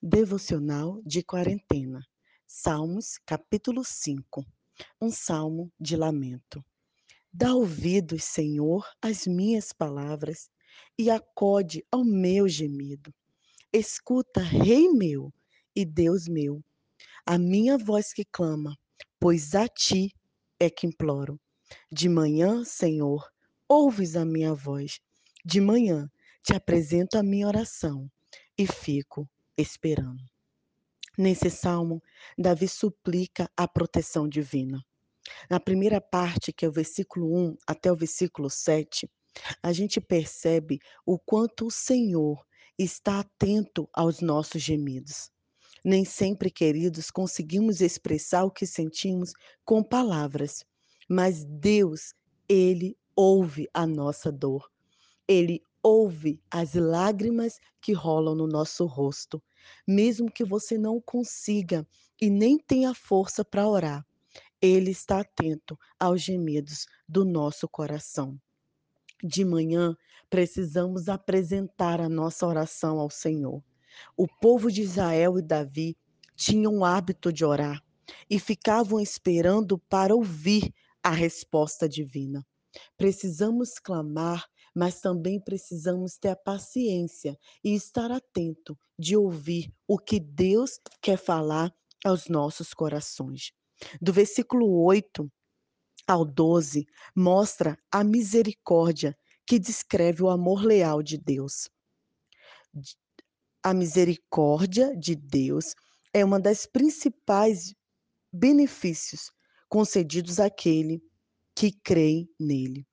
Devocional de quarentena. Salmos, capítulo 5. Um salmo de lamento. Dá ouvidos, Senhor, às minhas palavras e acode ao meu gemido. Escuta, Rei meu e Deus meu, a minha voz que clama, pois a ti é que imploro. De manhã, Senhor, ouves a minha voz. De manhã te apresento a minha oração e fico esperando. Nesse salmo, Davi suplica a proteção divina. Na primeira parte, que é o versículo 1 até o versículo 7, a gente percebe o quanto o Senhor está atento aos nossos gemidos. Nem sempre, queridos, conseguimos expressar o que sentimos com palavras, mas Deus, Ele ouve a nossa dor. Ele ouve as lágrimas que rolam no nosso rosto, mesmo que você não consiga e nem tenha força para orar. Ele está atento aos gemidos do nosso coração. De manhã, precisamos apresentar a nossa oração ao Senhor. O povo de Israel e Davi tinham o hábito de orar e ficavam esperando para ouvir a resposta divina. Precisamos clamar mas também precisamos ter a paciência e estar atento de ouvir o que Deus quer falar aos nossos corações. Do versículo 8 ao 12, mostra a misericórdia que descreve o amor leal de Deus. A misericórdia de Deus é uma das principais benefícios concedidos àquele que crê nele.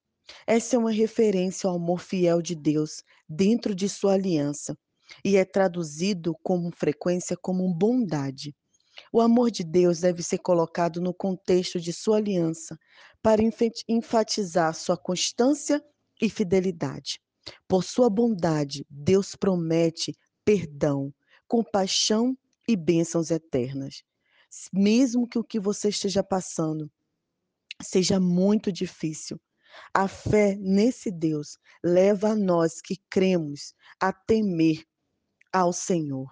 Essa é uma referência ao amor fiel de Deus dentro de sua aliança e é traduzido com frequência como bondade. O amor de Deus deve ser colocado no contexto de sua aliança para enfatizar sua constância e fidelidade. Por sua bondade, Deus promete perdão, compaixão e bênçãos eternas. Mesmo que o que você esteja passando seja muito difícil, a fé nesse Deus leva a nós que cremos a temer ao Senhor.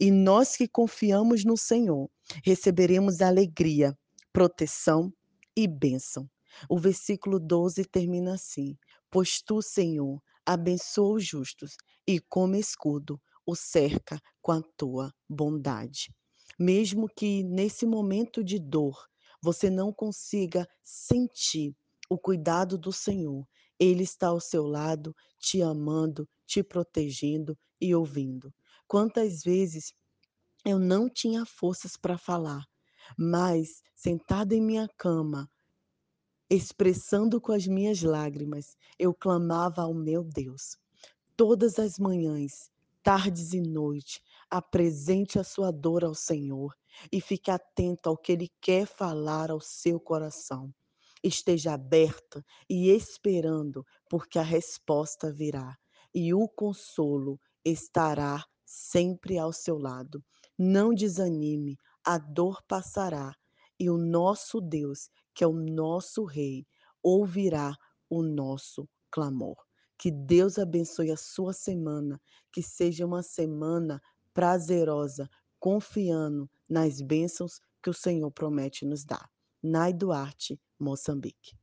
E nós que confiamos no Senhor receberemos alegria, proteção e bênção. O versículo 12 termina assim: Pois tu, Senhor, abençoa os justos e como escudo o cerca com a tua bondade. Mesmo que nesse momento de dor você não consiga sentir o cuidado do Senhor. Ele está ao seu lado, te amando, te protegendo e ouvindo. Quantas vezes eu não tinha forças para falar, mas sentada em minha cama, expressando com as minhas lágrimas, eu clamava ao meu Deus. Todas as manhãs, tardes e noite, apresente a sua dor ao Senhor e fique atento ao que Ele quer falar ao seu coração esteja aberta e esperando, porque a resposta virá e o consolo estará sempre ao seu lado. Não desanime, a dor passará e o nosso Deus, que é o nosso Rei, ouvirá o nosso clamor. Que Deus abençoe a sua semana, que seja uma semana prazerosa, confiando nas bênçãos que o Senhor promete nos dar. Nai Duarte, Moçambique.